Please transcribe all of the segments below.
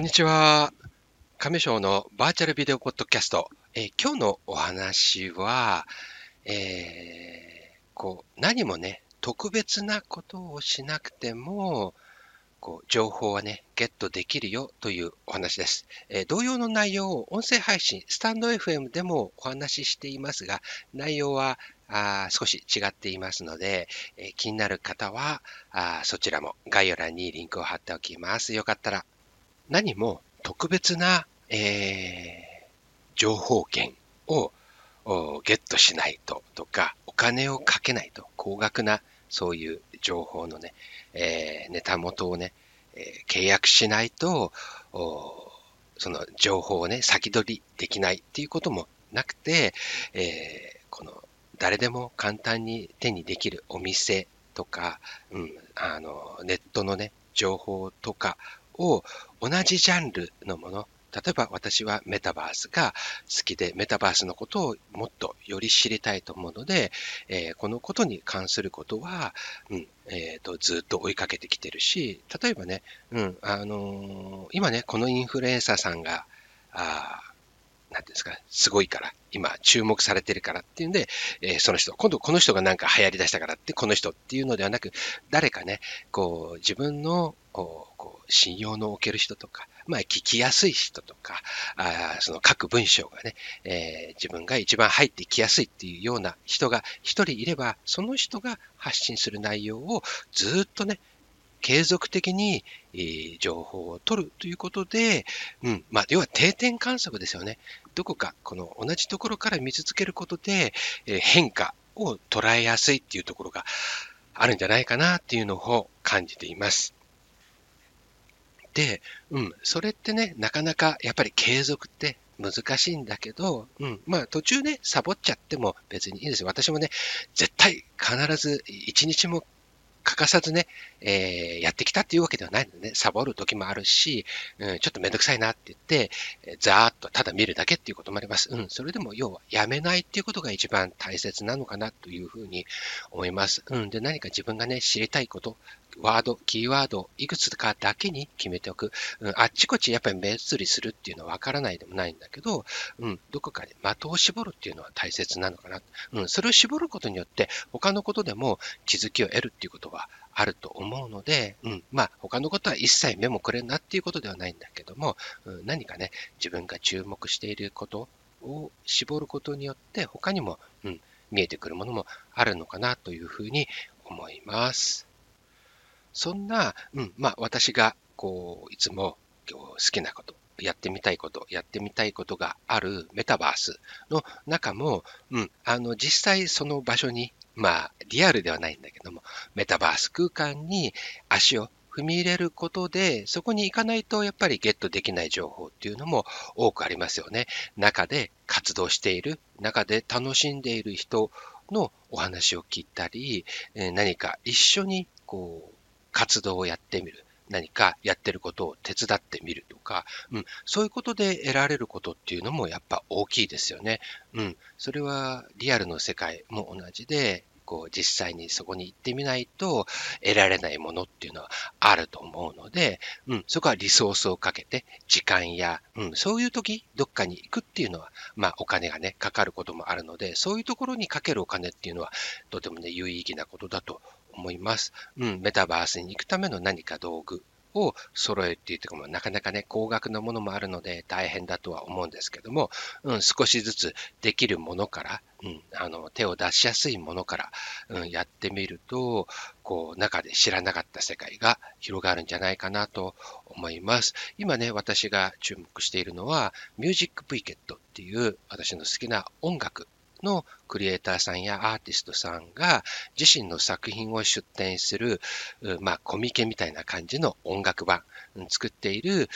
こんにちは。亀賞のバーチャルビデオポッドキャスト。えー今日のお話は、えーこう、何もね、特別なことをしなくても、こう、情報はね、ゲットできるよというお話です。えー同様の内容を音声配信、スタンド FM でもお話ししていますが、内容はあ少し違っていますので、え気になる方はあそちらも概要欄にリンクを貼っておきます。よかったら何も特別な、えー情報源をゲットしないととか、お金をかけないと、高額なそういう情報のね、えーネタ元をね、えー契約しないと、その情報をね、先取りできないっていうこともなくて、えーこの誰でも簡単に手にできるお店とか、うん、あのネットのね、情報とかを同じジャンルのもの、例えば私はメタバースが好きで、メタバースのことをもっとより知りたいと思うので、えーこのことに関することは、うんえーとずっと追いかけてきてるし、例えばね、うんあのー今ね、このインフルエンサーさんが、あなんていうんですか、すごいから、今注目されてるからっていうんで、えーその人、今度この人がなんか流行り出したからって、この人っていうのではなく、誰かね、こう、自分の、こう、信用のおける人とか、まあ、聞きやすい人とか、あその各文章がね、えー自分が一番入ってきやすいっていうような人が一人いれば、その人が発信する内容をずっとね、継続的に、えー情報を取るということで、うん、まあ、要は定点観測ですよね。どこか、この同じところから見続けることで、えー変化を捉えやすいっていうところがあるんじゃないかなっていうのを感じています。で、うん、それってね、なかなかやっぱり継続って難しいんだけど、うん、まあ途中ね、サボっちゃっても別にいいですよ。私もね、絶対必ず一日も欠かさずね、えーやってきたっていうわけではないのでね、サボる時もあるし、うん、ちょっとめんどくさいなって言って、えざーっとただ見るだけっていうこともあります。うん、それでも要はやめないっていうことが一番大切なのかなというふうに思います。うん、で、何か自分がね、知りたいこと、ワード、キーワード、いくつかだけに決めておく。うん、あっちこっちやっぱり目移りするっていうのはわからないでもないんだけど、うん、どこかで的を絞るっていうのは大切なのかな。うん、それを絞ることによって、他のことでも気づきを得るっていうことはあると思うので、うん、まあ、他のことは一切目もくれんなっていうことではないんだけども、うん、何かね、自分が注目していることを絞ることによって、他にも、うん、見えてくるものもあるのかなというふうに思います。そんな、うん、まあ、私が、こう、いつも好きなこと、やってみたいこと、やってみたいことがあるメタバースの中も、うん、あの、実際その場所に、まあ、リアルではないんだけども、メタバース空間に足を踏み入れることで、そこに行かないとやっぱりゲットできない情報っていうのも多くありますよね。中で活動している、中で楽しんでいる人のお話を聞いたり、何か一緒にこう活動をやってみる。何かやってることを手伝ってみるとか、うん、そういうことで得られることっていうのもやっぱ大きいですよね。うん、それはリアルの世界も同じで、こう実際にそこに行ってみないと得られないものっていうのはあると思うので、うん、そこはリソースをかけて時間や、うん、そういう時どっかに行くっていうのは、まあお金がね、かかることもあるので、そういうところにかけるお金っていうのはとてもね、有意義なことだと思います。うん、メタバースに行くための何か道具を揃えっていうところもなかなかね、高額なものもあるので大変だとは思うんですけども、うん、少しずつできるものから、うん、あの、手を出しやすいものから、うん、やってみると、こう、中で知らなかった世界が広がるんじゃないかなと思います。今ね、私が注目しているのは、ミュージックプイケットっていう私の好きな音楽のクリエイターさんやアーティストさんが自身の作品を出展する、まあ、コミケみたいな感じの音楽版、作っている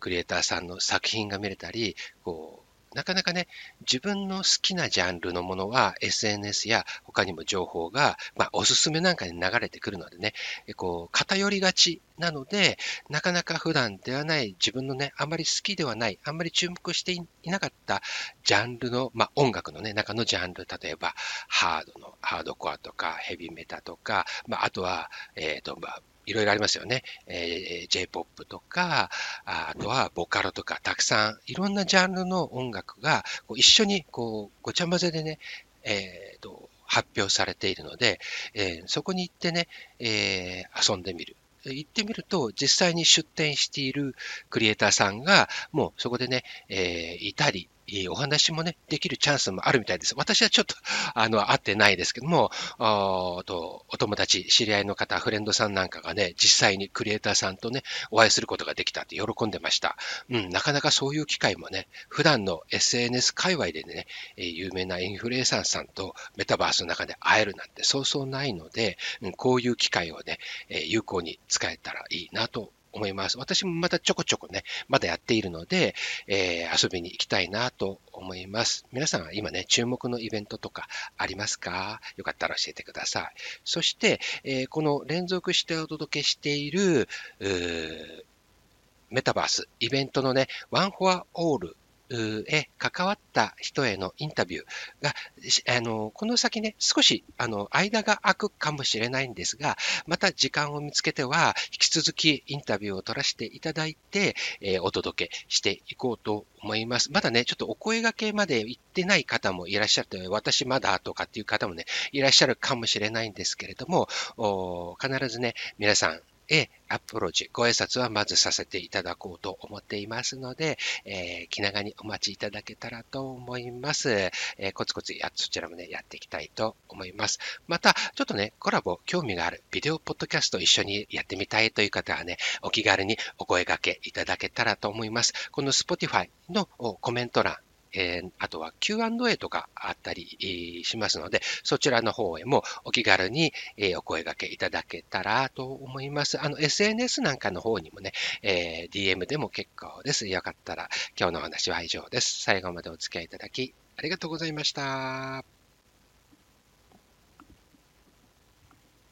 クリエイターさんの作品が見れたり、こう、なかなかね、自分の好きなジャンルのものは SNS や他にも情報が、まあ、おすすめなんかに流れてくるのでね、こう、偏りがちなので、なかなか普段ではない自分のね、あんまり好きではない、あんまり注目していなかったジャンルの、まあ、音楽のね、中のジャンル、例えば、ハードの、ハードコアとか、ヘビメタとか、まあ、あとは、えっ、と、まあ、いろいろありますよね。えー、J-POP とか、あとはボカロとか、たくさん、いろんなジャンルの音楽がこう一緒にこうごちゃ混ぜでね、えーと、発表されているので、えー、そこに行ってね、えー、遊んでみる。行ってみると、実際に出展しているクリエイターさんが、もうそこでね、えー、いたり、お話もね、できるチャンスもあるみたいです。私はちょっと、あの、会ってないですけども、おとお友達、知り合いの方、フレンドさんなんかがね、実際にクリエイターさんとね、お会いすることができたって喜んでました。うん、なかなかそういう機会もね、普段の SNS 界隈でね、有名なインフルエンサーさんとメタバースの中で会えるなんてそうそうないので、うん、こういう機会をね、有効に使えたらいいなと思います。私もまたちょこちょこね、まだやっているので、えー、遊びに行きたいなと思います。皆さんは今ね、注目のイベントとかありますか？よかったら教えてください。そして、えー、この連続してお届けしている、メタバース、イベントのね、ワンフォアオールへ関わった人へのインタビューが、あの、この先ね、少し、あの、間が空くかもしれないんですが、また時間を見つけては、引き続きインタビューを取らせていただいて、えー、お届けしていこうと思います。まだね、ちょっとお声掛けまで行ってない方もいらっしゃる私まだとかっていう方もね、いらっしゃるかもしれないんですけれども、必ずね、皆さん、へアプローチ、ご挨拶はまずさせていただこうと思っていますので、えー、気長にお待ちいただけたらと思います。えー、コツコツや、そちらもね、やっていきたいと思います。また、ちょっとね、コラボ、興味がある、ビデオポッドキャスト一緒にやってみたいという方はね、お気軽にお声掛けいただけたらと思います。この Spotify のコメント欄、えー、あとは Q&A とかあったりしますので、そちらの方へもお気軽に、お声掛けいただけたらと思います。あの、SNS なんかの方にもね、えー、DM でも結構です。よかったら、今日のお話は以上です。最後までお付き合いいただき、ありがとうございました。